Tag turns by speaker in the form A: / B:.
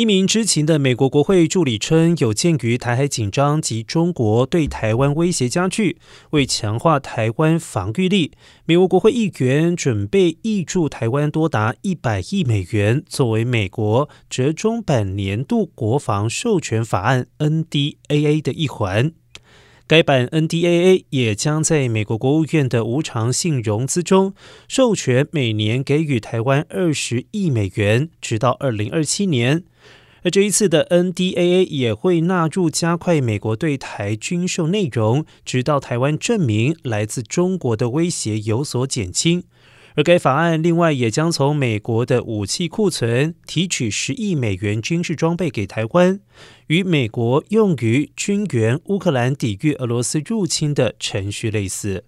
A: 一名知情的美国国会助理称，有鉴于台海紧张及中国对台湾威胁加剧，为强化台湾防御力，美国国会议员准备挹注台湾多达一百亿美元，作为美国折中本年度国防授权法案 （NDAA） 的一环。该版 NDAA 也将在美国国务院的无偿性融资中授权每年给予台湾二十亿美元，直到二零二七年。而这一次的 NDAA 也会纳入加快美国对台军售内容，直到台湾证明来自中国的威胁有所减轻。而该法案另外也将从美国的武器库存提取十亿美元军事装备给台湾，与美国用于军援乌克兰抵御俄罗斯入侵的程序类似。